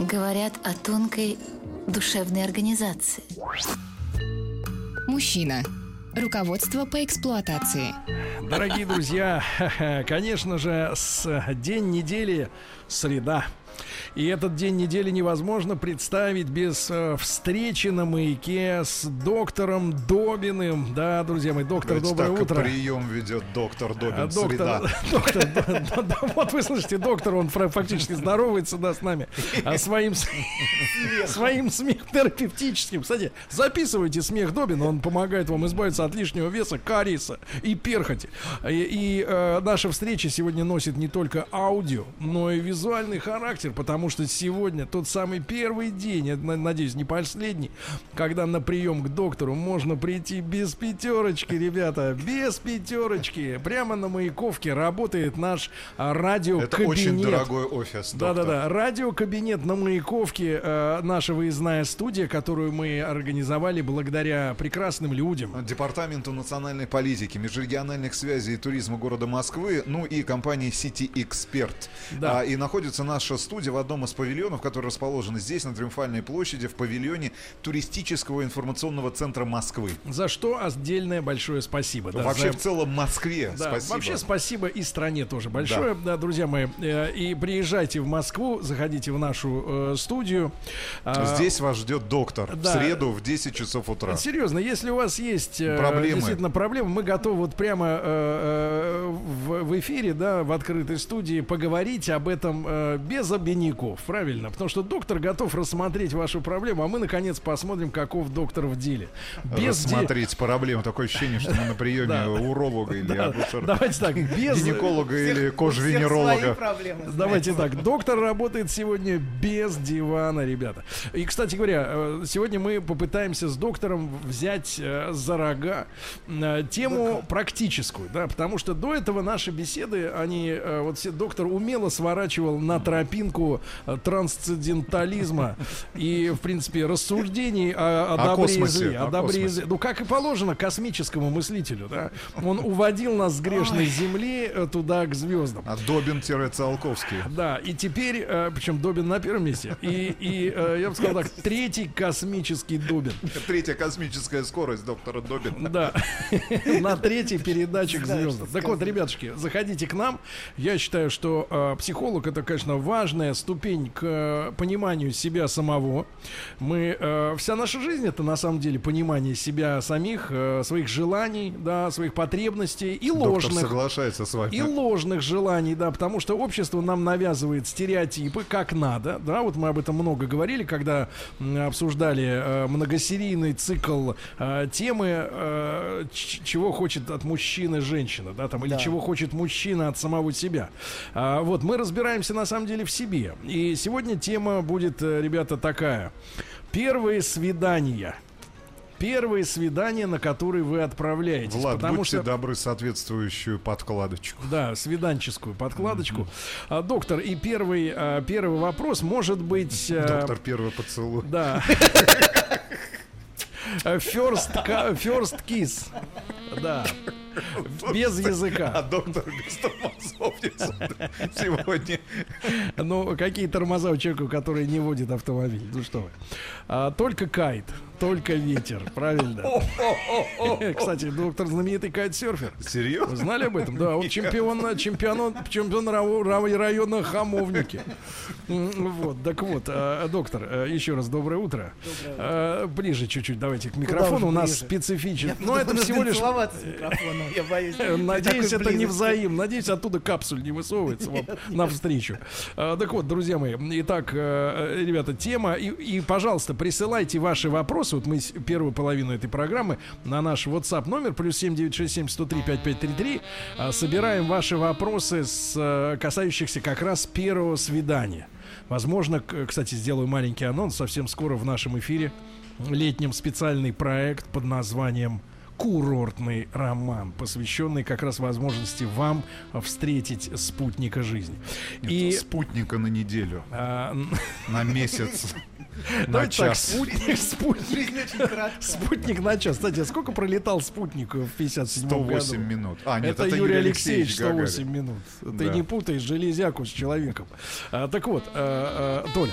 говорят о тонкой душевной организации. Мужчина. Руководство по эксплуатации. Дорогие друзья, конечно же, с день недели среда. И этот день недели невозможно представить без э, встречи на маяке с доктором Добиным. Да, друзья мои, доктор, Ведь доброе так утро. прием ведет доктор Добин. А, Доктор, доктор, вот вы слышите, доктор, он фактически здоровается, да, с нами, а своим, своим смехом терапевтическим. Кстати, записывайте смех Добина, он помогает вам избавиться от лишнего веса, кариеса и перхоти. И, и, э, наша встреча сегодня носит не только аудио, но и визуальный характер, потому что сегодня тот самый первый день, на- надеюсь, не последний, когда на прием к доктору можно прийти без пятерочки, ребята, без пятерочки. Прямо на Маяковке работает наш а, радиокабинет. Это очень дорогой офис. Да-да-да, радиокабинет на Маяковке, э, наша выездная студия, которую мы организовали благодаря прекрасным людям. Департаменту национальной политики, межрегиональных связей и туризма города Москвы, ну и компании City Expert. Да. А, и находится наша студия в одном из павильонов, который расположен здесь, на Триумфальной площади, в павильоне туристического информационного центра Москвы. За что отдельное большое спасибо. да, Вообще за- в целом Москве. Да, Спасибо. вообще спасибо и стране тоже большое, да, друзья мои. Э, И приезжайте в Москву, заходите в нашу э, студию. А, Здесь вас ждет доктор да. в среду в 10 часов утра. Серьезно, если у вас есть э, Проблемы. действительно проблемы, мы готовы вот прямо э, э, в, в эфире, да, в открытой студии поговорить об этом э, без обиняков, правильно? Потому что доктор готов рассмотреть вашу проблему, а мы наконец посмотрим, каков доктор в деле. Без де- Рассмотреть проблему. Такое ощущение, что мы на приеме Да. уролога или Да. Давайте так, без Гинеколога или кожвенеролога. Давайте так, доктор работает сегодня без дивана, ребята. И, кстати говоря, э, сегодня мы попытаемся с доктором взять э, за рога э, тему практическую, да, потому что до этого наши беседы, они, вот все доктор умело сворачивал на тропинку э, трансцендентализма и, в принципе, рассуждений о, о О добре и космосе, зле, о о добре и зле. Ну, как и положено космическому мыслителю, да. Он уводил нас с грешной земли э, туда, к звездам. А Добин-Циолковский. Да, и теперь, э, причем Добин на первом месте, и, и я бы сказал так, третий космический Добин. Третья космическая скорость доктора Добина. Да, на третьей передаче к звездам. Так вот, ребятушки, заходите к нам. Я считаю, что психолог это, конечно, важная ступень к э, пониманию себя самого. Мы э, вся наша жизнь это на самом деле понимание себя самих, э, своих желаний, да, своих потребностей и Доктор ложных. соглашается с вами. И ложных желаний, да, потому что общество нам навязывает стереотипы, как надо, да, вот мы об этом много говорили, когда обсуждали э, многосерийный цикл э, темы, э, чего хочет от мужчины женщина, да, там, или чего хочет мужчина от самого себя. А, вот, мы разбираемся на самом деле в себе. И сегодня тема будет, э, ребята, такая. Первые свидания. Первые свидания, на которые вы отправляетесь. Влад, потому будьте что... добры соответствующую подкладочку. Да, свиданческую подкладочку. А, доктор, и первый, а, первый вопрос может быть... а, Доктор первый поцелуй. Да. А, First, first kiss. Да. Без А языка. доктор без тормозов сегодня. Ну, какие тормоза у человека, который не водит автомобиль? Ну что вы. А, только кайт, только ветер, правильно? Кстати, доктор знаменитый кайт-серфер. Вы Серьезно? знали об этом? Да, он чемпион, чемпион, чемпион ра- района Хамовники. Вот, так вот, э, доктор, э, еще раз доброе утро. Э, Ближе чуть-чуть давайте к микрофону. У нас специфичен. Но это всего лишь... целоваться с микрофоном, я боюсь. Э, Надеюсь, это не взаимно. Надеюсь, оттуда капсуль не высовывается вам навстречу. Так вот, друзья мои, итак, э, ребята, тема. И, пожалуйста, присылайте ваши вопросы. Вопросы. Вот мы первую половину этой программы на наш WhatsApp номер плюс 7967 103 5533 а, собираем ваши вопросы, с, э, касающихся как раз первого свидания. Возможно, кстати, сделаю маленький анонс. Совсем скоро в нашем эфире летнем специальный проект под названием курортный роман, посвященный как раз возможности вам встретить спутника жизни. И Спутника на неделю, а, на месяц, на давайте так, час. спутник, спутник, спутник на час. Кстати, а сколько пролетал спутник в 57 году? 108 минут. А, нет, это, это, Юрий Алексеевич 108 Гагарин. минут. Ты Да. не путай железяку с человеком. А, так вот, а, а, Толя,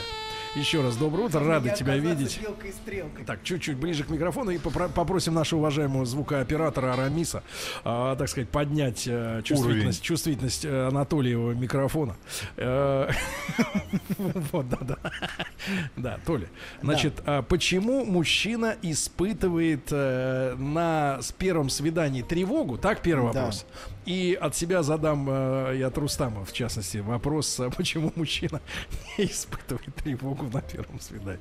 еще раз доброе утро, рады тебя видеть. белкой и стрелкой. Так, чуть-чуть ближе к микрофону и попро- попросим нашего уважаемого звукооператора Арамиса, а, так сказать, поднять э, чувствительность, чувствительность э, Анатолиева микрофона. Э, Вот, да, да. Да, Толя. Значит, а почему мужчина испытывает э, на с первом свидании тревогу? Так, первый вопрос. И от себя задам э, и от Рустама, в частности, вопрос, а почему мужчина не испытывает тревогу на первом свидании.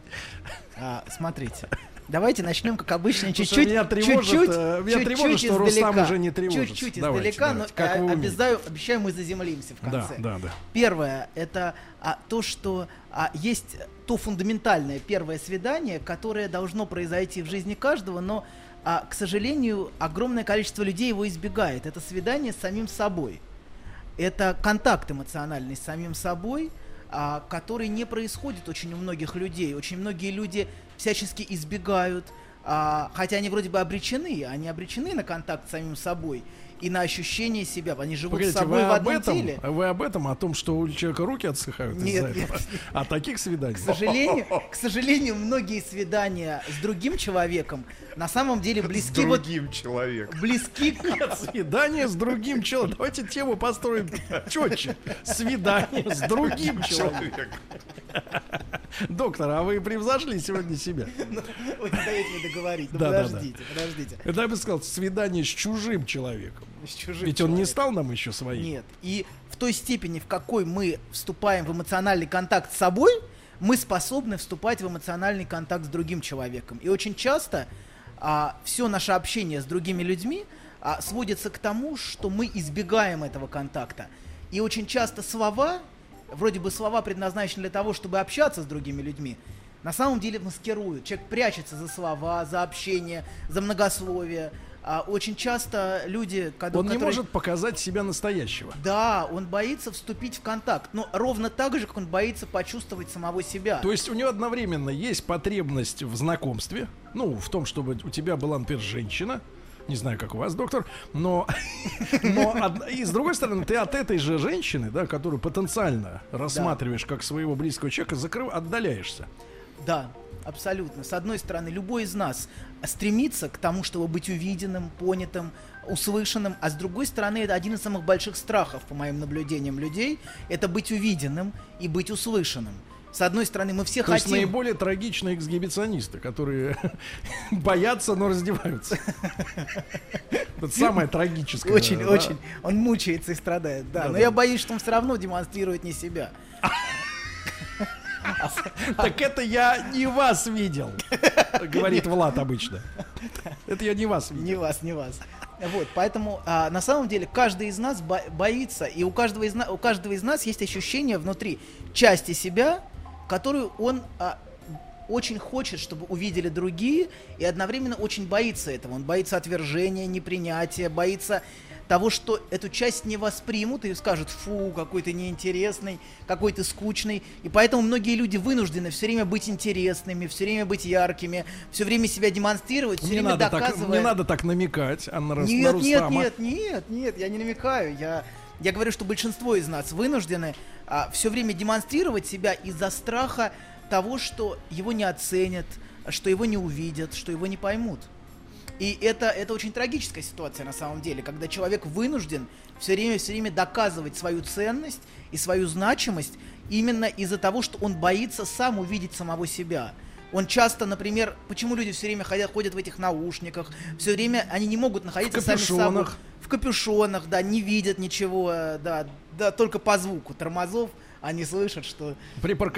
А, смотрите. Давайте начнем, как обычно, что чуть-чуть, меня тревожит, чуть-чуть, э, меня чуть-чуть тревожит, что Рустам издалека. уже не тревожится. Чуть-чуть Давайте, издалека, давайте. но Как вы э, обязаю, обещаю, мы заземлимся в Да, конце. да, да. Первое это а, то, что а, есть то фундаментальное первое свидание, которое должно произойти в жизни каждого, но, а, к сожалению, огромное количество людей его избегает. Это свидание с самим собой. Это контакт эмоциональный с самим собой, а, который не происходит очень у многих людей. Очень многие люди всячески избегают, а, хотя они вроде бы обречены, они обречены на контакт с самим собой и на ощущение себя. Они живут Погодите, с собой вы в об одном этом, теле. вы об этом, о том, что у человека руки отсыхают Нет, из-за нет, этого? О таких свиданиях? К сожалению, к сожалению, многие свидания с другим человеком на самом деле С близки вот другим человеком. близки к Свидание с другим человеком. Давайте тему построим четче. Свидание с другим человеком. Доктор, а вы превзошли сегодня себя? Вы не даете мне договорить. Ну, Да, да, да. подождите, подождите. Это я бы сказал, свидание с чужим человеком. С чужим Ведь он не стал нам еще своим. Нет. И в той степени, в какой мы вступаем в эмоциональный контакт с собой, мы способны вступать в эмоциональный контакт с другим человеком. И очень часто все наше общение с другими людьми а, сводится к тому, что мы избегаем этого контакта. И очень часто слова, вроде бы слова предназначены для того, чтобы общаться с другими людьми, на самом деле маскируют. Человек прячется за слова, за общение, за многословие. А очень часто люди, когда Он не которые- может показать себя настоящего. да, он боится вступить в контакт, но ровно так же, как он боится почувствовать самого себя. То есть у него одновременно есть потребность в знакомстве, ну, в том, чтобы у тебя была, например, женщина, не знаю, как у вас, доктор, но, но и с другой стороны, ты от этой же женщины, да, которую потенциально рассматриваешь как своего близкого человека, закрыв, отдаляешься. Да, абсолютно. С одной стороны, любой из нас стремится к тому, чтобы быть увиденным, понятым, услышанным, а с другой стороны, это один из самых больших страхов, по моим наблюдениям людей, это быть увиденным и быть услышанным. С одной стороны, мы все То есть хотим... наиболее трагичные эксгибиционисты, которые боятся, но раздеваются. Это самое трагическое. Очень, да. очень. Он мучается и страдает, да. Да, но да. я боюсь, что он все равно демонстрирует не себя. Так это я не вас видел, говорит Влад обычно. Это я не вас видел. Не вас, не вас. Вот, поэтому а, на самом деле каждый из нас бо- боится, и у каждого из, на- у каждого из нас есть ощущение внутри части себя, которую он а, очень хочет, чтобы увидели другие, и одновременно очень боится этого. Он боится отвержения, непринятия, боится того, что эту часть не воспримут и скажут, фу, какой ты неинтересный, какой ты скучный. И поэтому многие люди вынуждены все время быть интересными, все время быть яркими, все время себя демонстрировать, все Не время надо, так, доказывая... не надо так намекать, а на, Рус- на Нет, нет, Рустама. нет, нет, нет, я не намекаю. Я, я говорю, что большинство из нас вынуждены все время демонстрировать себя из-за страха того, что его не оценят, что его не увидят, что его не поймут. И это, это очень трагическая ситуация на самом деле, когда человек вынужден все время, все время доказывать свою ценность и свою значимость именно из-за того, что он боится сам увидеть самого себя. Он часто, например, почему люди все время ходят, ходят в этих наушниках, все время они не могут находиться сами собой. капюшонах. В капюшонах, да, не видят ничего, э, да, да, только по звуку тормозов они слышат, что,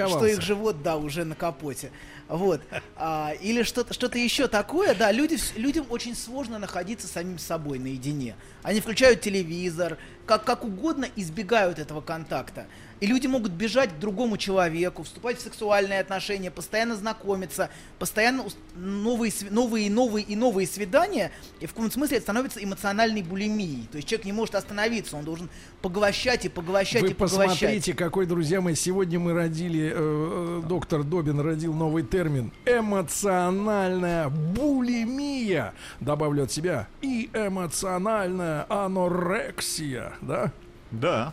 что их живот, да, уже на капоте. Вот. А, или что-то что еще такое, да, люди, людям очень сложно находиться самим собой наедине. Они включают телевизор, как, как угодно избегают этого контакта. И люди могут бежать к другому человеку, вступать в сексуальные отношения, постоянно знакомиться, постоянно новые, новые и новые и новые свидания, и в каком-то смысле это становится эмоциональной булимией. То есть человек не может остановиться, он должен поглощать и поглощать Вы и поглощать. посмотрите, какой, друзья мои, сегодня мы родили, э, э, доктор Добин родил новый термин. Эмоциональная булимия. Добавлю от себя. И эмоциональная анорексия. Да? Да.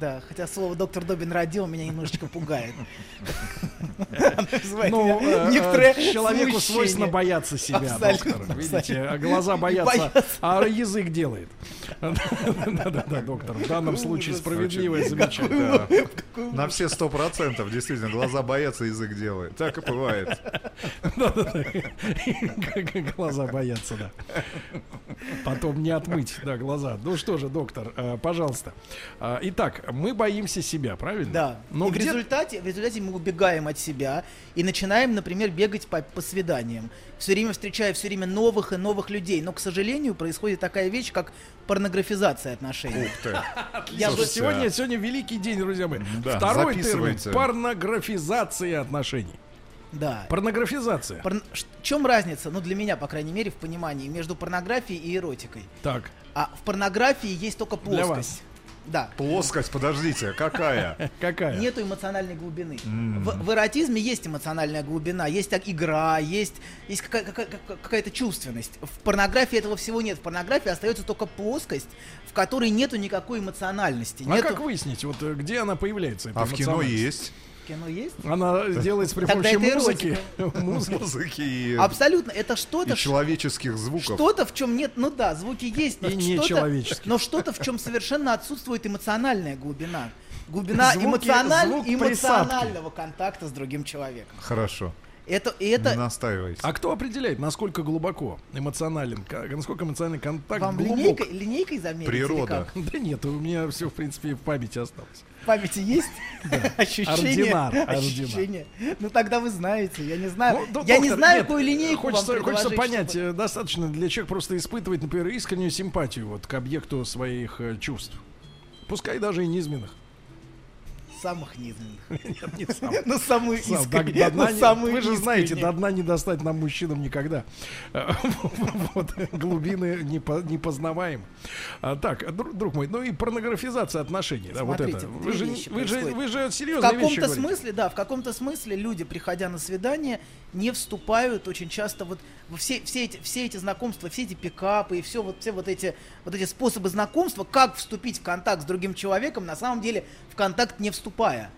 Да, хотя слово доктор Добин родил меня немножечко пугает. Ну, э, э, человеку свойственно бояться себя, доктор. Видите, а глаза боятся, а язык делает. Да-да-да, доктор. В данном случае справедливое замечание. На все сто процентов, действительно, глаза боятся, язык делает. Так и бывает. Глаза боятся, да. Потом не отмыть, да, глаза. Ну что же, доктор, э, пожалуйста. Итак, мы боимся себя, правильно? Да. Но в результате, в результате мы убегаем от себя и начинаем, например, бегать по, по свиданиям. Все время встречая все время новых и новых людей. Но, к сожалению, происходит такая вещь, как порнографизация отношений. Ух ты. Я Слушайте, сегодня, сегодня великий день, друзья мои. Да, Второй термин записывайте. – порнографизация отношений. Да. Порнографизация. Порно- В чем разница, ну для меня, по крайней мере, в понимании, между порнографией и эротикой? Так, А в порнографии есть только Для вас. Плоскость. Да. Плоскость, подождите, какая? какая? Нету эмоциональной глубины. В, в эротизме есть эмоциональная глубина, есть так игра, есть, есть какая- какая- какая- какая-то чувственность. В порнографии этого всего нет. В порнографии остается только плоскость, в которой нету никакой эмоциональности. А нету... как выяснить, вот э, где она появляется? А в кино есть Кино есть? Она делается при Тогда помощи музыки. Музыки. и, Абсолютно. Это что-то, человеческих звуков. что-то, в чем нет, ну да, звуки есть, но что-то, но что-то, в чем совершенно отсутствует эмоциональная глубина. Глубина эмоциональ- эмоционального контакта с другим человеком. Хорошо, Это, и не это настаивайте. А кто определяет, насколько глубоко эмоционален, насколько эмоциональный контакт вам глубок? линейкой, линейкой замерить? Природа. Да нет, у меня все, в принципе, в памяти осталось. В памяти есть ощущение? Ощущение. Ну тогда вы знаете, я не знаю. Ну, я не знаю, какую линейку хочется, вам хочется понять, э, достаточно для человека просто испытывать, например, искреннюю симпатию вот к объекту своих э, чувств. Пускай даже и низменных. Самых низменных. Нет, не сам. Ну самую Сам, искреннюю. вы же знаете, до дна не достать нам мужчинам никогда. Э, Вот, глубины не по- непознаваемы. А, Так, дру- друг мой, ну и порнографизация отношений. да, вот это. Вы же, вы же, вы же В серьезные вещи каком-то смысле, да, в каком-то смысле люди, приходя на свидание, не вступают очень часто вот во все, все, эти, все эти знакомства, все эти пикапы и все вот, все вот эти, вот эти способы знакомства, как вступить в контакт с другим человеком, на самом деле в контакт не вступая.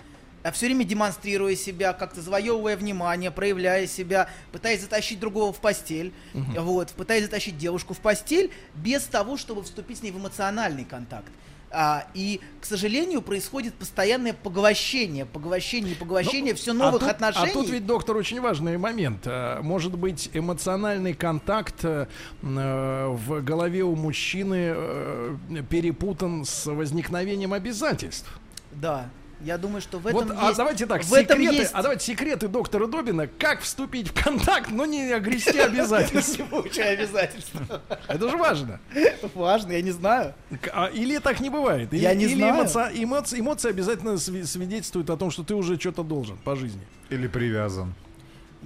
А все время демонстрируя себя, как-то завоевывая внимание, проявляя себя, пытаясь затащить другого в постель, вот, пытаясь затащить девушку в постель, без того, чтобы вступить с ней в эмоциональный контакт. А, и, к сожалению, происходит постоянное поглощение, поглощение и поглощение все новых а тут, отношений. А тут ведь, доктор, очень важный момент. Э, Может быть, эмоциональный контакт э, э, в голове у мужчины перепутан с возникновением обязательств. Да, я думаю, что в вот, этом а есть... давайте так, в этом секреты, есть... а давайте секреты доктора Добина, как вступить в контакт, но не огрести обязательств. Не получая обязательства. Это же важно. Важно, я не знаю. А или так не бывает? Или, Я не или знаю. эмоци- эмоции, обязательно сви- свидетельствуют о том, что ты уже что-то должен по жизни. Или привязан.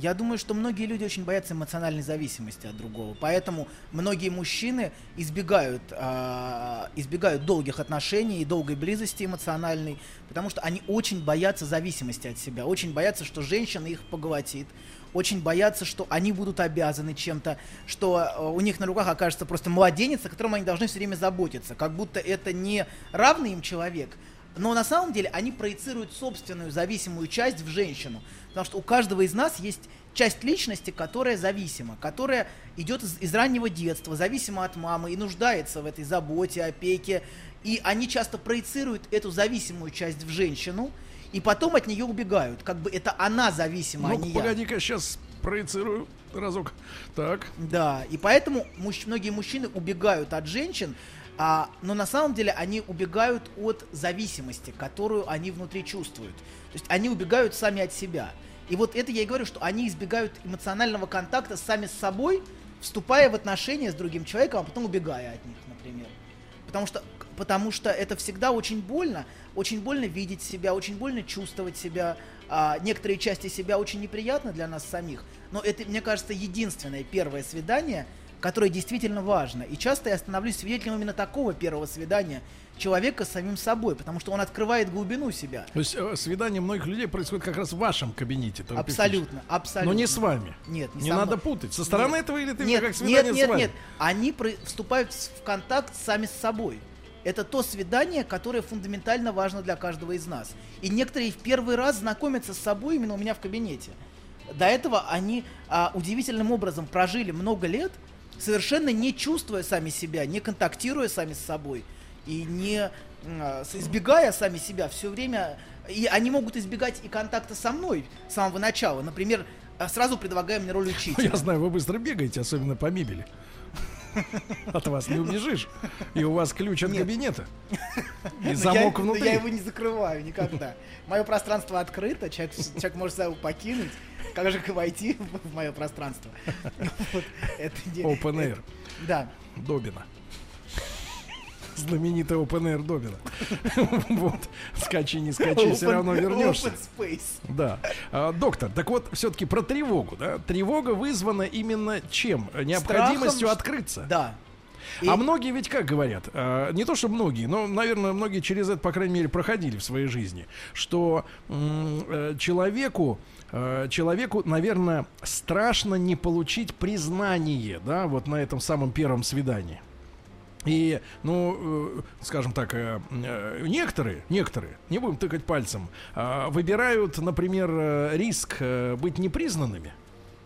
Я думаю, что многие люди очень боятся эмоциональной зависимости от другого. Поэтому многие мужчины избегают, а, избегают долгих отношений и долгой близости эмоциональной, потому что они очень боятся зависимости от себя, очень боятся, что женщина их поглотит, очень боятся, что они будут обязаны чем-то, что э, у них на руках окажется просто младенец, о котором они должны все время заботиться, как будто это не равный им человек, но на самом деле они проецируют собственную зависимую часть в женщину. Потому что у каждого из нас есть часть личности, которая зависима, которая идет из, из раннего детства, зависима от мамы и нуждается в этой заботе, опеке. И они часто проецируют эту зависимую часть в женщину, и потом от нее убегают. Как бы это она зависима, а Ну-ка, не я. погоди-ка, сейчас проецирую разок. Так. Да, и поэтому муж- многие мужчины убегают от женщин, А, но на самом деле они убегают от зависимости, которую они внутри чувствуют. То есть они убегают сами от себя. И вот это я и говорю, что они избегают эмоционального контакта сами с собой, вступая в отношения с другим человеком, а потом убегая от них, например. Потому что, потому что это всегда очень больно. Очень больно видеть себя, очень больно чувствовать себя. А, некоторые части себя очень неприятны для нас самих. Но это, мне кажется, единственное первое свидание, которое действительно важно. И часто я становлюсь свидетелем именно такого первого свидания человека с самим собой, потому что он открывает глубину себя. То есть э, свидание многих людей происходит как раз в вашем кабинете. Абсолютно, абсолютно. Но не с вами. Нет, Не со надо мной. путать. Со стороны Нет. этого или ты нет, как свидание нет, с нет, вами? нет. Они про- вступают с- в контакт сами с собой. Это то свидание, которое фундаментально важно для каждого из нас. И некоторые в первый раз знакомятся с собой именно у меня в кабинете. До этого они а, удивительным образом прожили много лет, совершенно не чувствуя сами себя, не контактируя сами с собой и не а, избегая сами себя все время. И они могут избегать и контакта со мной с самого начала. Например, а, сразу предлагая мне роль учителя. Я знаю, вы быстро бегаете, особенно по мебели. От вас не убежишь. И у вас ключ от Нет. кабинета. И Но замок я, но внутри. я его не закрываю никогда. Мое пространство открыто, человек, человек может его покинуть. Как же войти в мое пространство? Это не- Open Air. Да. Добина. Знаменитый Open Air Добина. Вот. Скачи, не скачи, все равно вернешься. Open space. Да. А, доктор, так вот, все-таки про тревогу, да? Тревога вызвана именно чем? Необходимостью Страхом, открыться. Да. А многие ведь как говорят, а, не то что многие, но, наверное, многие через это, по крайней мере, проходили в своей жизни, что э, человеку, э, человеку, наверное, страшно не получить признание, да, вот на этом самом первом свидании. И, ну, э, скажем так, э, э, некоторые, некоторые, не будем тыкать пальцем, э, выбирают, например, э, риск э, быть непризнанными.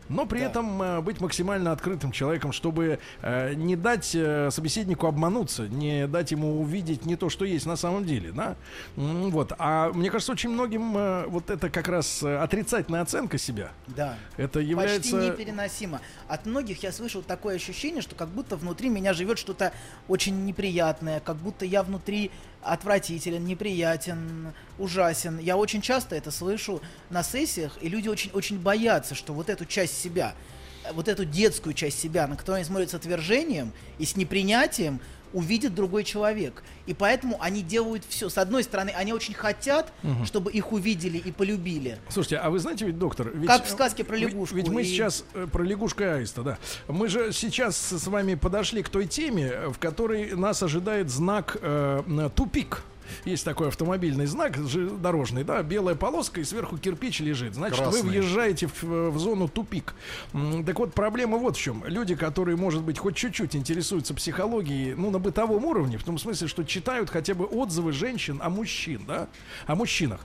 Но при Да. этом э, быть максимально открытым человеком, чтобы э, не дать э, собеседнику обмануться, не дать ему увидеть не то, что есть на самом деле, да. Вот. А мне кажется, очень многим э, вот это как раз отрицательная оценка себя. Да. Это является. Почти непереносимо. От многих я слышал такое ощущение, что как будто внутри меня живет что-то очень неприятное, как будто я внутри отвратителен, неприятен, ужасен. Я очень часто это слышу на сессиях, и люди очень, очень боятся, что вот эту часть себя, вот эту детскую часть себя, на которую они смотрят с отвержением и с непринятием, увидит другой человек. И поэтому они делают все. С одной стороны, они очень хотят, чтобы их увидели и полюбили. Слушайте, а вы знаете ведь, доктор, ведь, Как в сказке про ведь- лягушку Ведь, мы и- сейчас э, про лягушку и аиста, да. Мы же сейчас с вами подошли к той теме, э, в которой нас ожидает знак э, тупик. Есть такой автомобильный знак дорожный, да, белая полоска и сверху кирпич лежит. Значит, вы Красный. въезжаете в, в зону тупик. Так вот, проблема вот в чем. Люди, которые, может быть, хоть чуть-чуть интересуются психологией, ну, на бытовом уровне, в том смысле, что читают хотя бы отзывы женщин о мужчин, да, о мужчинах,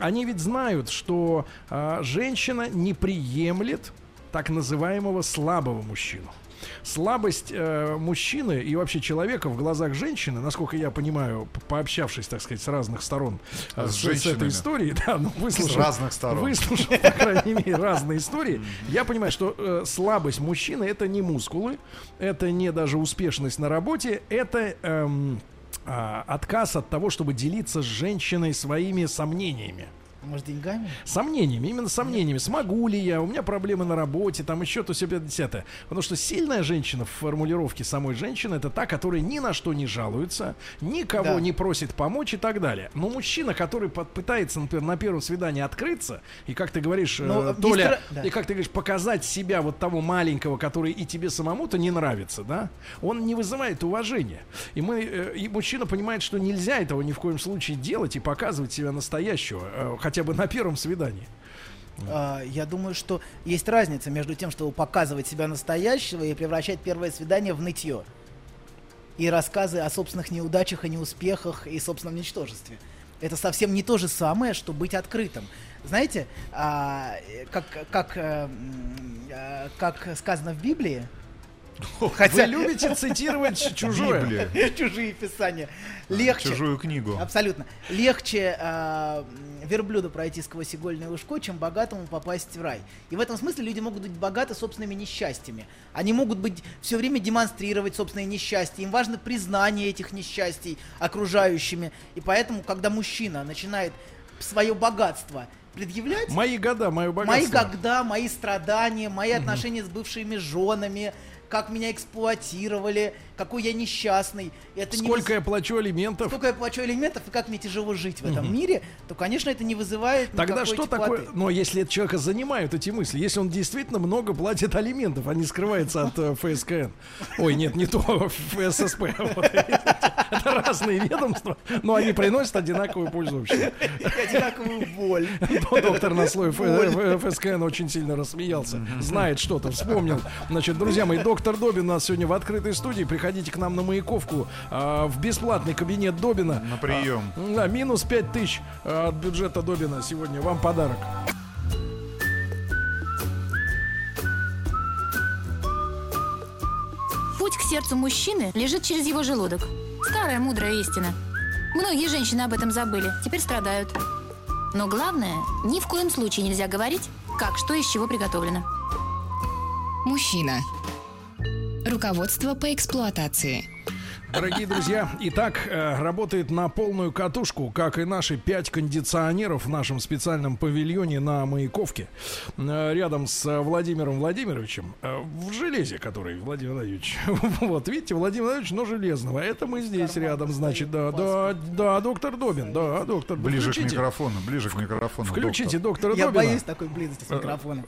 они ведь знают, что а, женщина не приемлет так называемого слабого мужчину. Слабость э, мужчины и вообще человека в глазах женщины, насколько я понимаю, пообщавшись, так сказать, с разных сторон э, С с, с этой историей, да, ну, выслушав, С разных сторон. выслушав, по крайней мере, разные истории, я понимаю, что э, слабость мужчины это не мускулы, это не даже успешность на работе, это эм, а, отказ от того, чтобы делиться с женщиной своими сомнениями. Может, деньгами? Сомнениями, именно сомнениями. Смогу ли я? У меня проблемы на работе, там еще то себе десятое. Потому что сильная женщина в формулировке самой женщины это та, которая ни на что не жалуется, никого Да. не просит помочь и так далее. Но мужчина, который пытается, например, на первом свидании открыться, и как ты говоришь, э, Ну, Толя, мистер- да. и как ты говоришь, показать себя вот того маленького, который и тебе самому-то не нравится, да, он не вызывает уважения. И мы, э, и мужчина понимает, что нельзя этого ни в коем случае делать и показывать себя настоящего, э, хотя бы на первом свидании. А, я думаю, что есть разница между тем, чтобы показывать себя настоящего и превращать первое свидание в нытье. И рассказы о собственных неудачах и неуспехах и собственном ничтожестве. Это совсем не то же самое, что быть открытым. Знаете, а, как, как, э, э, как сказано в Библии, Вы любите цитировать чужое? Чужие писания. Легче. чужую книгу. Абсолютно. Легче э, верблюду пройти сквозь игольное ушко, чем богатому попасть в рай. И в этом смысле люди могут быть богаты собственными несчастьями. Они могут быть все время демонстрировать собственные несчастья. Им важно признание этих несчастий окружающими. И поэтому, когда мужчина начинает свое богатство предъявлять, Мои года, мое мои богатство. года, мои страдания, мои отношения с бывшими женами, как меня эксплуатировали, какой я несчастный. Это не Сколько выз- я плачу алиментов? сколько я плачу алиментов и как мне тяжело жить в этом мире, то, конечно, это не вызывает Тогда что теплоты. такое? Но если человека занимают эти мысли, если он действительно много платит алиментов, а не скрывается от э, ФСКН. Ой, нет, не то, ФССП. Это разные ведомства, но они приносят одинаковую пользу вообще. Одинаковую боль. Но доктор на слой Ф- Ф- ФСКН очень сильно рассмеялся. Знает что-то, вспомнил. Значит, друзья мои, доктор Добин у нас сегодня в открытой студии. Приходите к нам на Маяковку а, в бесплатный кабинет Добина. На прием. А, да, минус 5 тысяч а, от бюджета Добина сегодня. Вам подарок. Путь к сердцу мужчины лежит через его желудок. Старая мудрая истина. Многие женщины об этом забыли, теперь страдают. Но главное, ни в коем случае нельзя говорить, как что из чего приготовлено. Мужчина. Руководство по эксплуатации. Дорогие друзья, итак, э, работает на полную катушку, как и наши пять кондиционеров в нашем специальном павильоне на Маяковке, э, рядом с э, Владимиром Владимировичем, в железе, который Владимир Владимирович. Вот, видите, Владимир Владимирович, но железного. Это мы здесь рядом, значит, да, да, да, доктор Добин, да, доктор. Ближе к микрофону, ближе к микрофону. Включите доктора Я Добина. боюсь такой близости с микрофоном.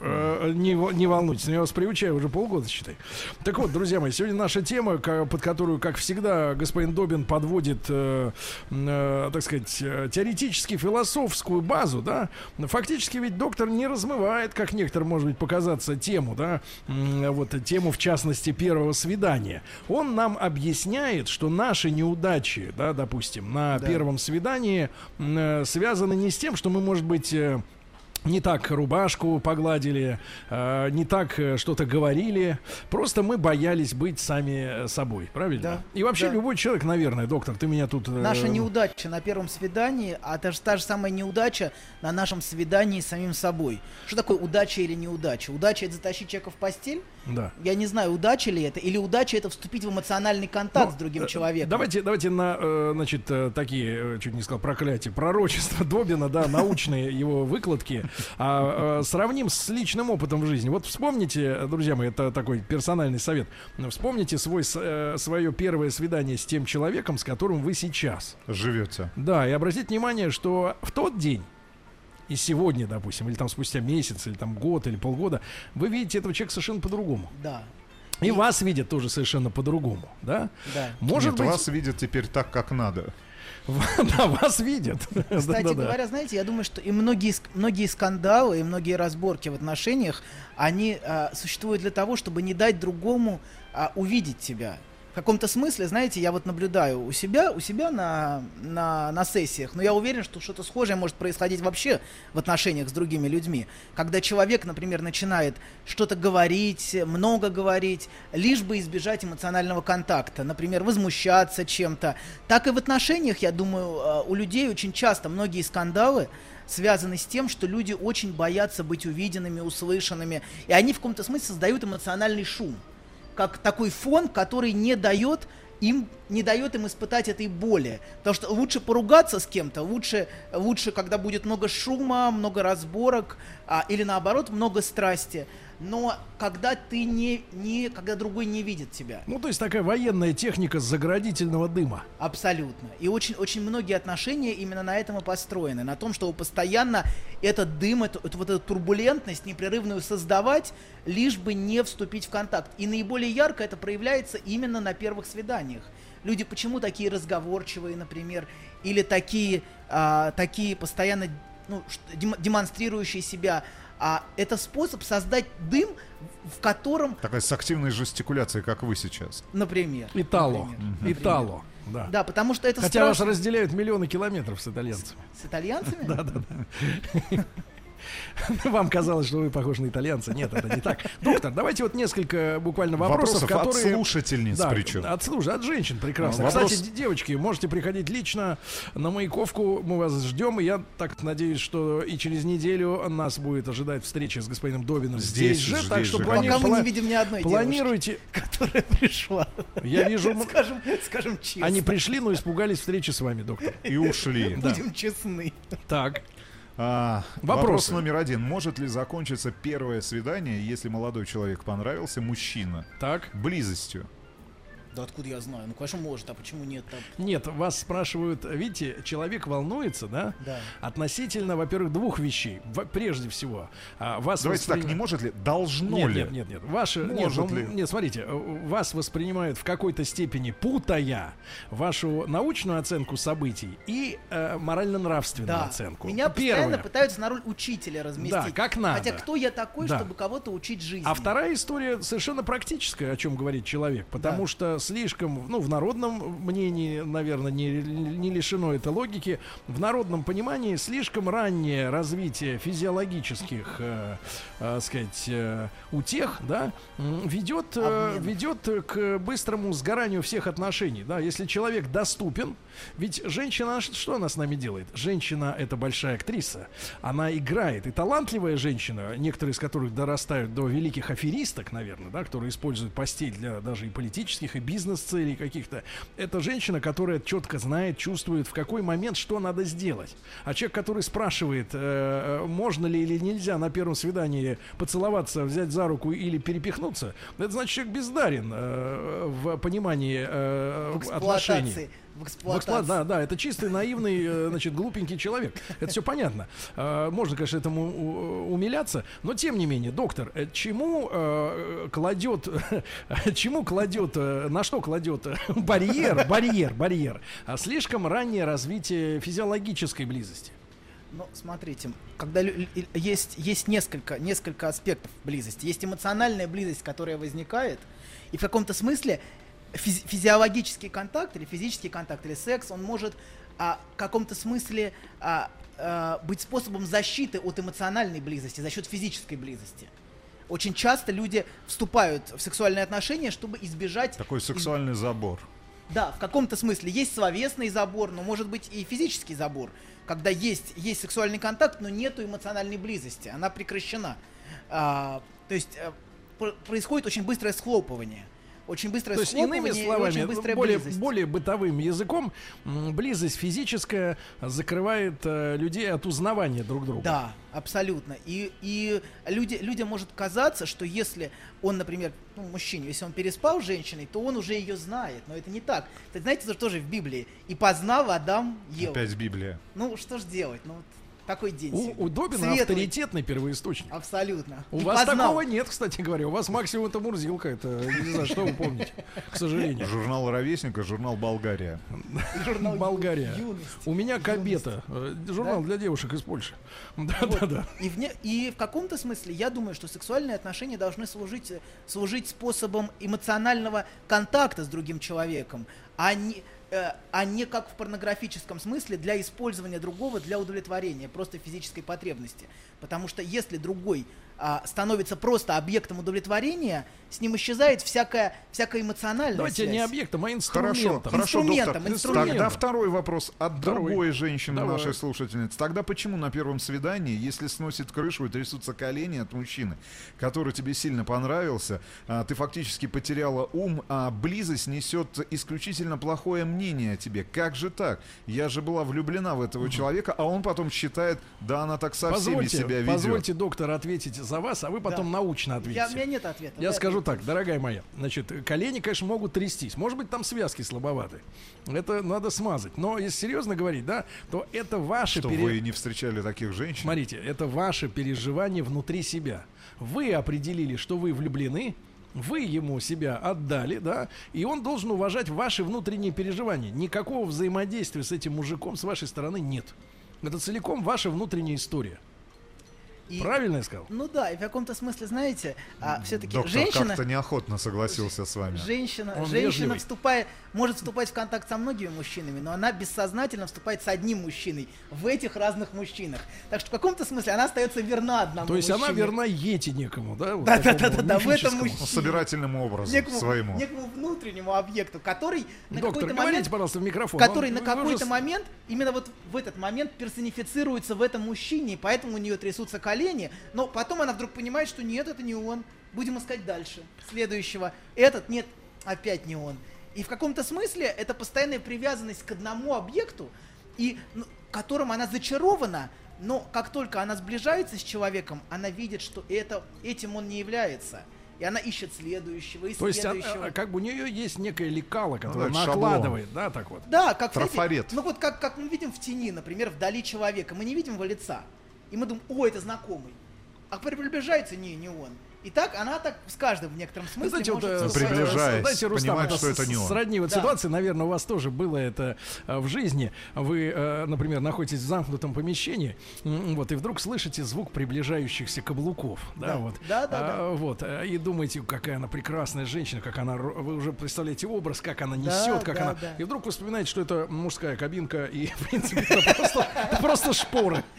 Не, не волнуйтесь, я вас приучаю уже полгода, считай. Так вот, друзья мои, сегодня наша тема, под которую, как всегда, господин Добин подводит, э, э, так сказать, э, теоретически философскую базу, да. Фактически ведь доктор не размывает, как некоторым может быть показаться, тему, да, вот тему, в частности, первого свидания. Он нам объясняет, что наши неудачи, да, допустим, на первом свидании э, связаны не с тем, что мы, может быть, э, не так рубашку погладили, э, не так э, что-то говорили. Просто мы боялись быть сами э, собой, правильно? Да, И вообще да. любой человек, наверное, доктор, ты меня тут... э, Наша неудача на первом свидании, а это же та же самая неудача на нашем свидании с самим собой. Что такое удача или неудача? Удача это затащить человека в постель? Да. Я не знаю, удача ли это, или удача это вступить в эмоциональный контакт с другим человеком. Давайте, давайте на, значит, такие, чуть не сказал, проклятия, пророчества Добина, да, научные его выкладки, а, э, сравним с личным опытом в жизни. Вот вспомните, друзья мои, это такой персональный совет, вспомните свой, с- э, свое первое свидание с тем человеком, с которым вы сейчас. Живете. Да, и обратите внимание, что в тот день и сегодня, допустим, или там спустя месяц, или там год, или полгода, вы видите этого человека совершенно по-другому. Да, И вас видят тоже совершенно по-другому, да? да. Может Нет, быть, вас видят теперь так, как надо. да, вас видят. Кстати говоря, знаете, я думаю, что и многие, многие скандалы, и многие разборки в отношениях, они а, существуют для того, чтобы не дать другому а, увидеть тебя. В каком-то смысле, знаете, я вот наблюдаю у себя, у себя на, на, на сессиях, но я уверен, что что-то схожее может происходить вообще в отношениях с другими людьми. Когда человек, например, начинает что-то говорить, много говорить, лишь бы избежать эмоционального контакта, например, возмущаться чем-то. Так и в отношениях, я думаю, э, у людей очень часто многие скандалы связаны с тем, что люди очень боятся быть увиденными, услышанными, и они в каком-то смысле создают эмоциональный шум как такой фон, который не дает им не дает им испытать этой боли. Потому что лучше поругаться с кем-то, лучше, лучше, когда будет много шума, много разборок, а, или наоборот, много страсти. Но когда ты не, не, когда другой не видит тебя. Ну, то есть такая военная техника заградительного дыма. Абсолютно. И очень, очень многие отношения именно на этом и построены. На том, чтобы постоянно этот дым, эту, эту вот эту турбулентность непрерывную создавать, лишь бы не вступить в контакт. И наиболее ярко это проявляется именно на первых свиданиях. Люди почему такие разговорчивые, например, или такие, а, такие постоянно ну, демонстрирующие себя. А это способ создать дым, в котором, Такая с активной жестикуляцией, как вы сейчас. например... Итало. например, Итало. Да. Да, потому что это Хотя вас страшно. разделяют миллионы километров с итальянцами. С итальянцами? Да, да, да. Вам казалось, что вы похожи на итальянца. Нет, это не так. Доктор, давайте вот несколько буквально вопросов, Вопросов от которые... слушательниц Да, причем. От, служ- от женщин прекрасно. А, вопрос- Кстати, девочки, можете приходить лично на Маяковку. Мы вас ждем. И я так надеюсь, что и через неделю нас будет ожидать встреча с господином Добиным здесь, Здесь же. же, так здесь что же. плани- Пока мы не видим ни одной планируйте. которая пришла. Я вижу, Скажем, скажем честно. они пришли, но испугались встречи с вами, доктор. И ушли. Да. Будем честны. Так. А, Вопросы. вопрос номер один. Может ли закончиться первое свидание, если молодой человек понравился, мужчина, Так. близостью? Да откуда я знаю? Ну, конечно, может, а почему нет? там? Нет, вас спрашивают, видите, человек волнуется, да? Да. Относительно, во-первых, двух вещей. Во- прежде всего, а, вас Давайте так, восприним- не может ли? Должно Нет, ли? нет, нет, нет. Ваши, Может нет, ну, ли? нет, смотрите, э, вас воспринимают в какой-то степени путая вашу научную оценку событий и э, морально-нравственную Да. оценку. Меня постоянно Первое. пытаются на роль учителя разместить. Да, как надо. Хотя кто я такой, Да. чтобы кого-то учить жизни? А вторая история совершенно практическая, о чем говорит человек, потому Да. что слишком, ну, в народном мнении, наверное, не, не лишено это логики, в народном понимании слишком раннее развитие физиологических, э, э, сказать, э, утех, да, ведет, э, ведет к быстрому сгоранию всех отношений, да, если человек доступен, ведь женщина, что она с нами делает? Женщина это большая актриса, она играет, и талантливая женщина, некоторые из которых дорастают до великих аферисток, наверное, да, которые используют постель для даже и политических, и бизнес-целей каких-то, это женщина, которая четко знает, чувствует, в какой момент что надо сделать. А человек, который спрашивает, э, э, можно ли или нельзя на первом свидании поцеловаться, взять за руку или перепихнуться, это значит, человек бездарен э, в понимании э, в отношений. Эксплуатации. В В эксплуа- эксплуатации. Да, да, это чистый, наивный, э, значит, глупенький человек. Это все понятно. Э, Можно, конечно, этому у- умиляться, но тем не менее, доктор, э, чему э, кладет, чему кладет, э, на что кладет э, барьер, барьер, барьер, а слишком раннее развитие физиологической близости? Ну, смотрите, когда есть, есть несколько, несколько аспектов близости. Есть эмоциональная близость, которая возникает, и в каком-то смысле физи- физиологический контакт или физический контакт или секс, он может а, в каком-то смысле а, а, быть способом защиты от эмоциональной близости за счет физической близости. Очень часто люди вступают в сексуальные отношения, чтобы избежать Такой из- сексуальный забор. да, в каком-то смысле есть словесный забор, но может быть и физический забор, когда есть, есть сексуальный контакт, но нету эмоциональной близости, она прекращена. А, то есть э, пр- происходит очень быстрое схлопывание. Очень быстрое То есть, иными и словами, очень быстрая более, близость. более бытовым языком, близость физическая закрывает э, людей от узнавания друг друга. Да, абсолютно. И, и люди, людям может казаться, что если он, например, ну, мужчине, если он переспал с женщиной, то он уже ее знает. Но это не так. Кстати, знаете, это же тоже в Библии. И познал Адам Еву. Опять Библия. Ну, что ж делать? Ну, вот такой день У, сегодня. у Добина Светлый. авторитетный первоисточник. Абсолютно. У И вас познал. такого нет, кстати говоря. У вас максимум это Мурзилка. Это не знаю, что вы помните, к сожалению. Журнал «Ровесник» и журнал «Болгария». Журнал Болгария. У меня Кабета. э, Журнал для девушек из Польши. Да, Вот. да, да. И, в каком-то смысле я думаю, что сексуальные отношения должны служить, служить способом эмоционального контакта с другим человеком, а не, а не как в порнографическом смысле для использования другого для удовлетворения просто физической потребности. Потому что если другой а, становится просто объектом удовлетворения, с ним исчезает всякая, всякая эмоциональная Давайте связь. не объектом, а Хорошо, инструментом. хорошо, Инструментом, доктор. инструментом. Тогда второй вопрос от Второй. другой женщины Давай. нашей слушательницы. Тогда почему на первом свидании, если сносит крышу и трясутся колени от мужчины, который тебе сильно понравился, а, ты фактически потеряла ум, а близость несет исключительно плохое мнение о тебе? Как же так? Я же была влюблена в этого человека, а он потом считает, да она так со всеми Позвольте, себя ведет. позвольте, доктор, ответить за вас, а вы потом Да. научно Я, ответите. у меня нет ответа. Я скажу ответите. так, дорогая моя, значит, колени, конечно, могут трястись. Может быть, там связки слабоваты. Это надо смазать. Но если серьезно говорить, да, то это ваше Что пере- вы не встречали таких женщин? Смотрите, это ваше переживание внутри себя. Вы определили, что вы влюблены, вы ему себя отдали, да, и он должен уважать ваши внутренние переживания. Никакого взаимодействия с этим мужиком с вашей стороны нет. Это целиком ваша внутренняя история. И- Правильно я сказал? Ну да, и в каком-то смысле, знаете, а, все-таки Доктор женщина... как-то неохотно согласился с вами. Женщина, Он женщина вежливый. вступая, может вступать в контакт со многими мужчинами, но она бессознательно вступает с одним мужчиной в этих разных мужчинах. Так что в каком-то смысле она остается верна одному. То есть она мужчине. верна Йети некому, да? Вот Да, да, да, да, да, в этом мужчине. Ну, собирательному образу некому, своему. некому внутреннему объекту, который на Доктор, какой-то говорите, момент, пожалуйста, в микрофон. который Вы- на какой-то же с- момент, именно вот в этот момент персонифицируется в этом мужчине, и поэтому у нее трясутся колени, но потом она вдруг понимает, что нет, это не он. Будем искать дальше. Следующего. Этот, нет, опять не он. И в каком-то смысле это постоянная привязанность к одному объекту, и ну, которым она зачарована, но как только она сближается с человеком, она видит, что это, этим он не является. И она ищет следующего, и То есть, а- следующего. а, как бы у нее есть некое лекало, которое Ну да, накладывает, да, так вот. Да, как знаете, Трафарет. ну вот как, как мы видим в тени, например, вдали человека, мы не видим его лица. И мы думаем, о, это знакомый. А приближается, не, не он. И так она так с каждым в некотором смысле Знаете, вот, может э, вступать. приближаясь, Знаете, Рустам, понимает, это что это не он. Сродни вот Да. ситуации, наверное, у вас тоже было это э, в жизни. Вы, э, например, находитесь в замкнутом помещении, вот, и вдруг слышите звук приближающихся каблуков, да, Да. вот. Да, да, А, Вот, и думаете, какая она прекрасная женщина, как она, вы уже представляете образ, как она Да, несет, как да, она, да. и вдруг вы вспоминаете, что это мужская кабинка, и, в принципе, это просто, это просто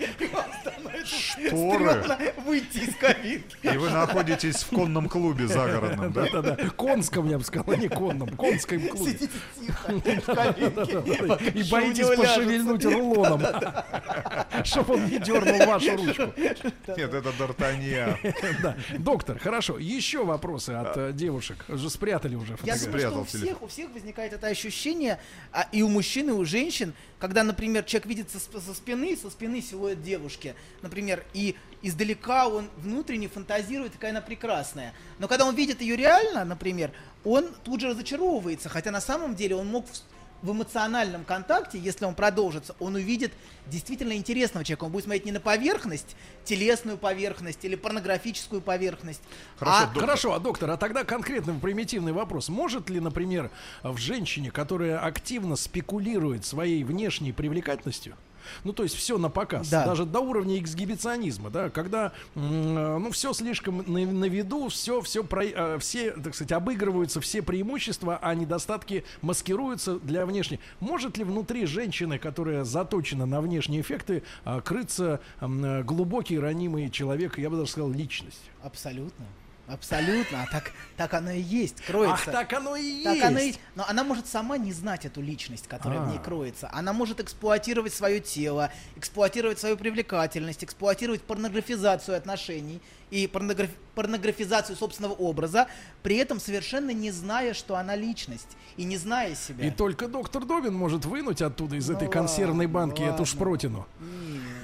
шпоры. Выйти из кабинки. И вы находитесь в конном клубе загородном, да? Да-да-да, конском, я бы сказал, а не конном, конском клубе. Сидите тихо в кабинке. И боитесь пошевельнуть рулоном, чтобы он не дернул вашу ручку. Нет, это Д'Артаньян. Да. Доктор, хорошо. Еще вопросы от э, девушек. Уже спрятали уже Я спрятал у всех, у всех возникает это ощущение, а, и у мужчин, и у женщин, когда, например, человек видит со спины, со спины силуэт девушки, например, и издалека он внутренне фантазирует, какая она прекрасная. Но когда он видит ее реально, например, он тут же разочаровывается, хотя на самом деле он мог в, в эмоциональном контакте, если он продолжится, он увидит действительно интересного человека. Он будет смотреть не на поверхность, телесную поверхность или порнографическую поверхность, Хорошо, а доктор. Хорошо, а доктор, а тогда конкретный примитивный вопрос. Может ли, например, в женщине, которая активно спекулирует своей внешней привлекательностью, ну, то есть все на показ, Да. даже до уровня эксгибиционизма, да, когда, ну, все слишком на, на виду, все, все, про, э, все, так сказать, обыгрываются все преимущества, а недостатки маскируются для внешней. Может ли внутри женщины, которая заточена на внешние эффекты, э, крыться глубокий, ранимый человек, я бы даже сказал, личность? Абсолютно. Абсолютно. А так, так оно и есть, кроется. Ах, так оно и Так есть. оно и есть. Но она может сама не знать эту личность, которая в ней А. кроется. Она может эксплуатировать свое тело, эксплуатировать свою привлекательность, эксплуатировать порнографизацию отношений и порнограф- порнографизацию собственного образа, при этом совершенно не зная, что она личность и не зная себя. И только доктор Добин может вынуть оттуда из Ну этой ладно, консервной банки ладно. эту шпротину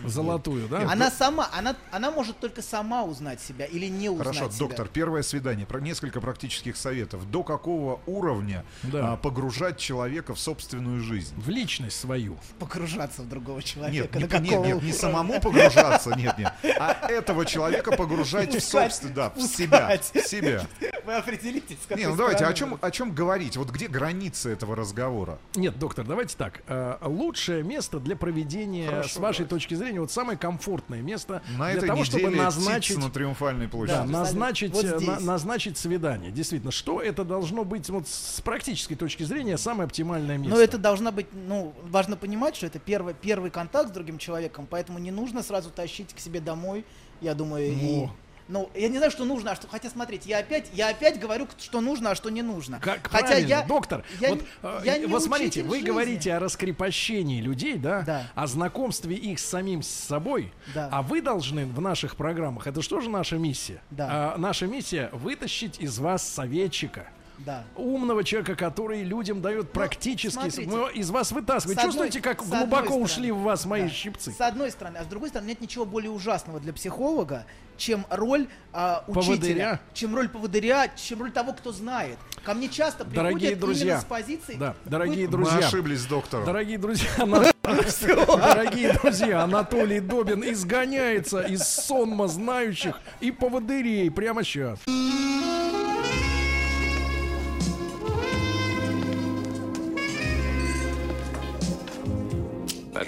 золотую, да? Она сама, она, она может только сама узнать себя или не узнать Хорошо, себя. доктор, первое свидание. Про несколько практических советов. До какого уровня Да. а, погружать человека в собственную жизнь? В личность свою. Погружаться в другого Нет, человека. не, на нет, нет, не самому погружаться, нет, нет, а этого человека погружать в Спускать, собственно, да, в себя, в себя. Вы определитесь, с какой Не, ну давайте, о чем, о чем говорить? Вот где границы этого разговора? Нет, доктор, давайте так. Э, Лучшее место для проведения, Хорошо, с вашей точки зрения, вот самое комфортное место На для этой того, чтобы назначить... на Триумфальной Да, площади. назначить, Вот э, здесь. на- назначить свидание. Действительно, что это должно быть вот с практической точки зрения самое оптимальное место? Но это должна быть, ну, важно понимать, что это первый, первый контакт с другим человеком, поэтому не нужно сразу тащить к себе домой, я думаю, и... О. Ну, я не знаю, что нужно, а что... Хотя, смотрите, я опять, я опять говорю, что нужно, а что не нужно. Как Хотя правильно, я... доктор, я вот, э, я не вот смотрите, вы жизни. говорите о раскрепощении людей, да, Да. о знакомстве их с самим с собой, Да. а вы должны в наших программах, это что же наша миссия? Да. А, наша миссия вытащить из вас советчика. Да. Умного человека, который людям дает практически, Ну, смотрите, мы из вас вытаскивает. одной- Чувствуете, как глубоко стороны, ушли в вас мои да. щипцы? С одной стороны, а с другой стороны, нет ничего более ужасного для психолога, чем роль а, учителя, Поводыря? чем роль поводыря, чем роль того, кто знает. Ко мне часто приходят Дорогие друзья, именно с позиции... да, дорогие «Вы- друзья. Мы ошиблись с доктором. Дорогие друзья, дорогие друзья, Анатолий Добин изгоняется из сонма знающих и поводырей прямо сейчас.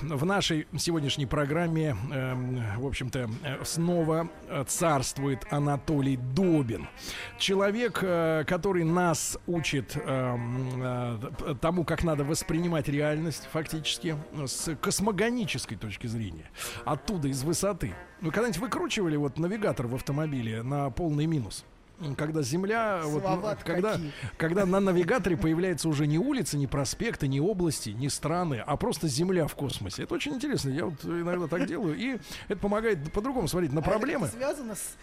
в нашей сегодняшней программе, э, в общем-то, э, снова э, царствует Анатолий Добин. Человек, э, который нас учит э, э, тому, как надо воспринимать реальность, фактически, с космогонической точки зрения. Оттуда, из высоты. Вы когда-нибудь выкручивали вот навигатор в автомобиле на полный минус? Когда Земля, вот, когда, какие. когда на навигаторе появляется уже не улицы, не проспекты, не области, не страны, а просто Земля в космосе. Это очень интересно. Я вот иногда так делаю, и это помогает по-другому смотреть на А это проблемы. как-то связано с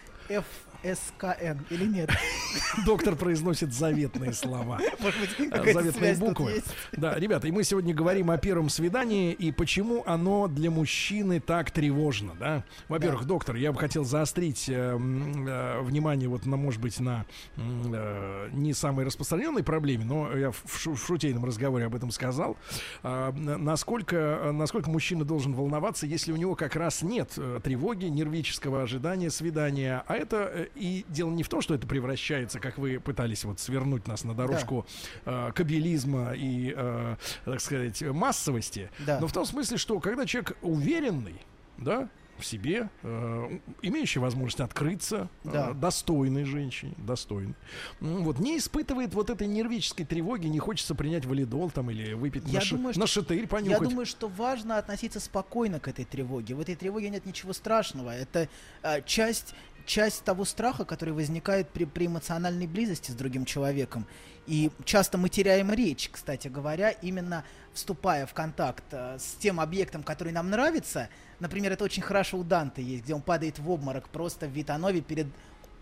ФСКН или нет? Доктор произносит заветные слова. Быть, какая-то Заветные буквы. Да, ребята, и мы сегодня говорим о первом свидании и почему оно для мужчины так тревожно, да? Во-первых, доктор, я бы хотел заострить э, э, внимание вот на, может быть, на э, не самой распространенной проблеме, но я в, шу- в шутейном разговоре об этом сказал. А, насколько, насколько мужчина должен волноваться, если у него как раз нет э, тревоги, нервического ожидания свидания, а это и дело не в том, что это превращается, как вы пытались вот свернуть нас на дорожку э, кабелизма и, э, так сказать, массовости, Да. но в том смысле, что когда человек уверенный, да, в себе, э, имеющий возможность открыться, э, Да. достойной женщине, достойной, вот не испытывает вот этой нервической тревоги, не хочется принять валидол там или выпить Я на, думаю, что- на шатырь Я понюхать. думаю, что важно относиться спокойно к этой тревоге. В этой тревоге нет ничего страшного. Это э, часть, часть того страха, который возникает при, при эмоциональной близости с другим человеком. И часто мы теряем речь, кстати говоря, именно вступая в контакт э, с тем объектом, который нам нравится. Например, это очень хорошо у Данте есть, где он падает в обморок просто в Витанове перед,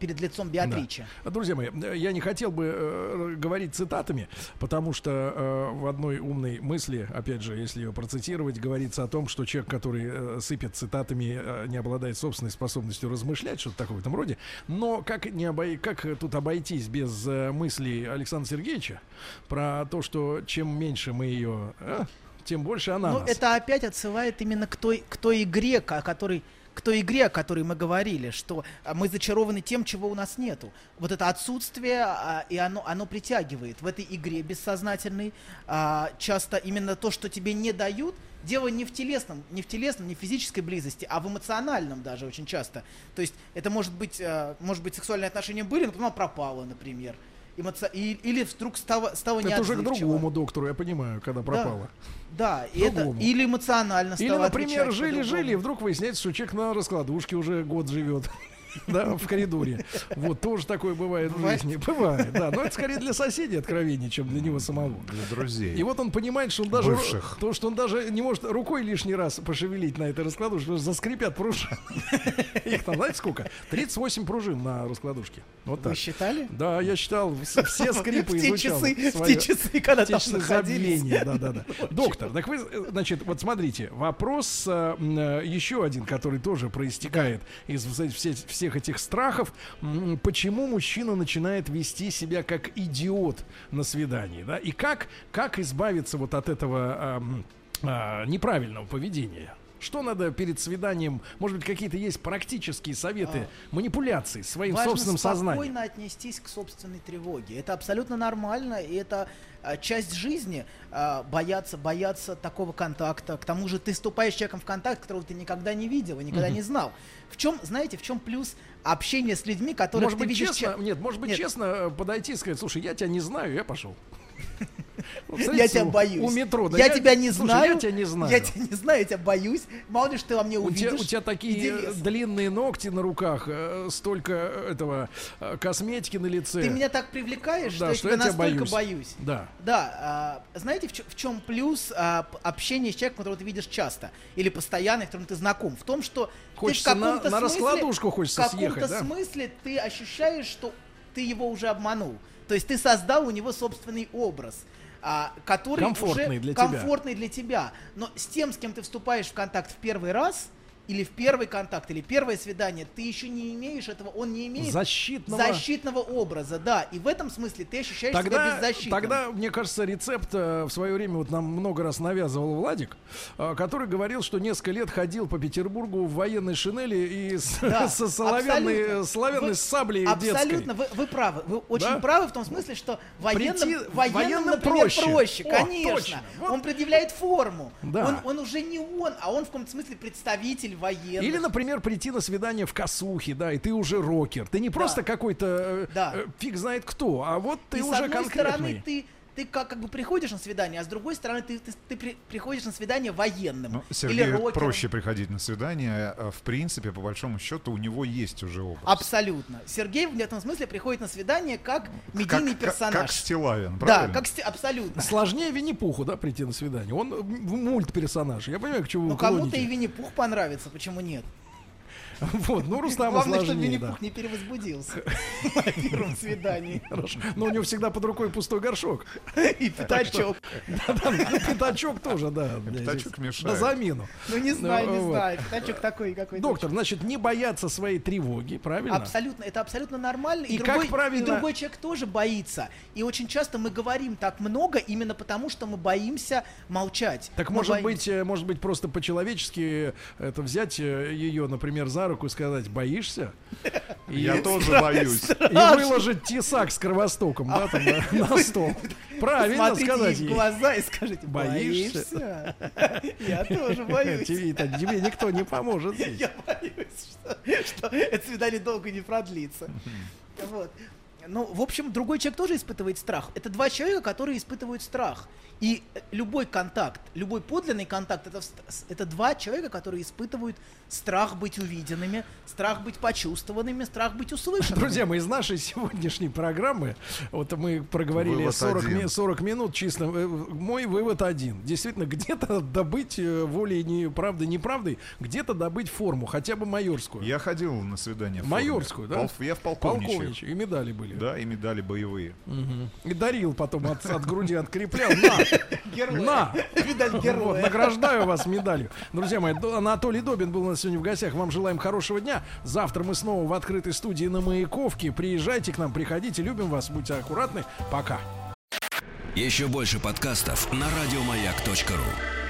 перед лицом Беатричи. Друзья мои, э, я не хотел бы э, говорить цитатами, потому что э, в одной умной мысли, опять же, если ее процитировать, говорится о том, что человек, который э, сыпет цитатами, э, не обладает собственной способностью размышлять, что-то такое в этом роде. Но как, не обой... как тут обойтись без э, мыслей Александра Сергеевича про то, что чем меньше мы ее, э, тем больше она Ну, нас. это опять отсылает именно к той, к той игре, о которой к той игре, о которой мы говорили, что а, мы зачарованы тем, чего у нас нету. Вот это отсутствие, а, и оно, оно притягивает. В этой игре бессознательной а, часто именно то, что тебе не дают, дело не в телесном, не в телесном, не в физической близости, а в эмоциональном даже очень часто. То есть это может быть, может быть сексуальные отношения были, но потом пропало, например. Эмоци- и- или вдруг стало, стало Это уже к другому доктору, я понимаю, когда пропало. Да, и это или эмоционально Или, стало например, отвечать жили-жили, и вдруг выясняется, что человек на раскладушке уже год живет. Да, в коридоре. Вот тоже такое бывает в Бывает? жизни. Бывает, да. Но это скорее для соседей откровение, чем для него самого. Для друзей. И вот он понимает, что он даже Бывших. то, что он даже не может рукой лишний раз пошевелить на этой раскладушке, потому что заскрипят пружины. Их там, знаете, сколько? 38 пружин на раскладушке. Вот Вы так. считали? Да, я считал, вс- все скрипы в те изучал. часы, в те часы, когда там находились. да, да, да. Доктор, так вы, значит, вот смотрите, вопрос э, э, еще один, который тоже проистекает из все- всех этих страхов. Почему мужчина начинает вести себя как идиот на свидании, да? И как, как избавиться вот от этого а, м, а, неправильного поведения? Что надо перед свиданием? Может быть, какие-то есть практические советы манипуляции своим Важно собственным сознанием? спокойно отнестись к собственной тревоге. Это абсолютно нормально, и это а, часть жизни а, бояться, бояться такого контакта. К тому же ты вступаешь с человеком в контакт, которого ты никогда не видел и никогда не знал. В чем, знаете, в чем плюс общения с людьми, которых Может ты быть, видишь... честно, ча- нет, может быть, Нет. честно э, подойти и сказать, слушай, я тебя не знаю, я пошел. Вот, Я тебя боюсь. У метро. да я, тебя не слушай, знаю. Я тебя не знаю. Я тебя не знаю, я тебя боюсь. Мало ли, что ты во мне у, тебя, увидишь. у тебя такие в э, длинные ногти на руках, э, столько э, этого э, косметики на лице. Ты меня так привлекаешь, Да, что, что я я тебя настолько боюсь. боюсь. Да. Да, а, знаете, в, чем плюс а, п- общения с человеком, которого ты видишь часто, или постоянно, с которым ты знаком? В том, что Хочется ты в каком-то на- на смысле, раскладушку хочется в каком-то съехать, да? смысле ты ощущаешь, что ты его уже обманул. То есть ты создал у него собственный образ. А, который Комфортный уже для тебя. комфортный для тебя. Но с тем, с кем ты вступаешь в контакт в первый раз, или в первый контакт, или первое свидание, ты еще не имеешь этого, он не имеет Защитного. защитного образа, да. И в этом смысле ты ощущаешь себя Тогда, беззащитным. тогда, мне кажется, рецепт э, в свое время вот нам много раз навязывал Владик, э, который говорил, что несколько лет ходил по Петербургу в военной шинели и с, Да, со соловянной, абсолютно. соловянной Вы- саблей Абсолютно, детской. вы, вы правы. Вы очень Да? правы в том смысле, что военным, Прийти- военным, военным например, проще. проще, О, конечно. точно. Вот. Он предъявляет форму. Да. Он, он уже не он, а он в каком-то смысле представитель военных. Или, например, прийти на свидание в косухе, да, и ты уже рокер. Ты не просто какой-то э, Да. э, фиг знает кто, а вот ты и уже с одной конкретный. стороны ты ты как, как бы приходишь на свидание, а с другой стороны ты, ты, ты при- приходишь на свидание военным. Ну, или Сергею рокером. проще приходить на свидание. а, В принципе, по большому счету, у него есть уже опыт. Абсолютно. Сергей в этом смысле приходит на свидание как медийный Как- как- персонаж. Как Стилавин, да, правильно? как сти- абсолютно. Сложнее Винни-Пуху, да, прийти на свидание. Он э, мульт-персонаж. Я понимаю, к чему Ну кому-то и Винни-Пух понравится, почему нет? Вот, ну, Рустаму Главное, чтобы сложнее, Винни-Пух да. не перевозбудился на первом свидании. Хорошо. Но у него всегда под рукой пустой горшок. И пятачок. Да, да, Пятачок тоже, да. Пятачок мешает. На замену. Ну не знаю, не вот. знаю. Пятачок такой какой-то. Доктор, значит, не бояться своей тревоги, правильно? Абсолютно, это абсолютно нормально. И как другой, правильно- и другой человек тоже боится. И очень часто мы говорим так много именно потому, что мы боимся молчать. Так может быть, э, может быть, просто по-человечески э, это взять э, ее, например, за руку и сказать, боишься? И, Я тоже боюсь. и выложить тесак с кровостоком, да, там на, на стол. Правильно Смотрите сказать ей в ей. глаза и скажите, Боишься? боишься? Я тоже боюсь. Тебе, тебе никто не поможет здесь. Я боюсь, что, что это свидание долго не продлится. Вот. Ну, в общем, другой человек тоже испытывает страх. Это два человека, которые испытывают страх. И любой контакт, любой подлинный контакт, это, это два человека, которые испытывают страх быть увиденными, страх быть почувствованными, страх быть услышанными. Друзья мои, из нашей сегодняшней программы, вот мы проговорили Вывод 40, один. ми- 40 минут чисто. э, Мой вывод один. Действительно, где-то добыть э, волей не правдой, неправдой, где-то добыть форму, хотя бы майорскую. Я ходил на свидание. в форме. Майорскую, да? Пол- Я в. Полковничью. И медали были. Да, и медали боевые. Мгм. И дарил потом от, от груди откреплял. На! Герой. На! Медаль Вот, героя. награждаю вас медалью. Друзья мои, Анатолий Добин был у нас сегодня в гостях. Вам желаем хорошего дня. Завтра мы снова в открытой студии на Маяковке. Приезжайте к нам, приходите. Любим вас. Будьте аккуратны. Пока. Еще больше подкастов на радиомаяк.ру.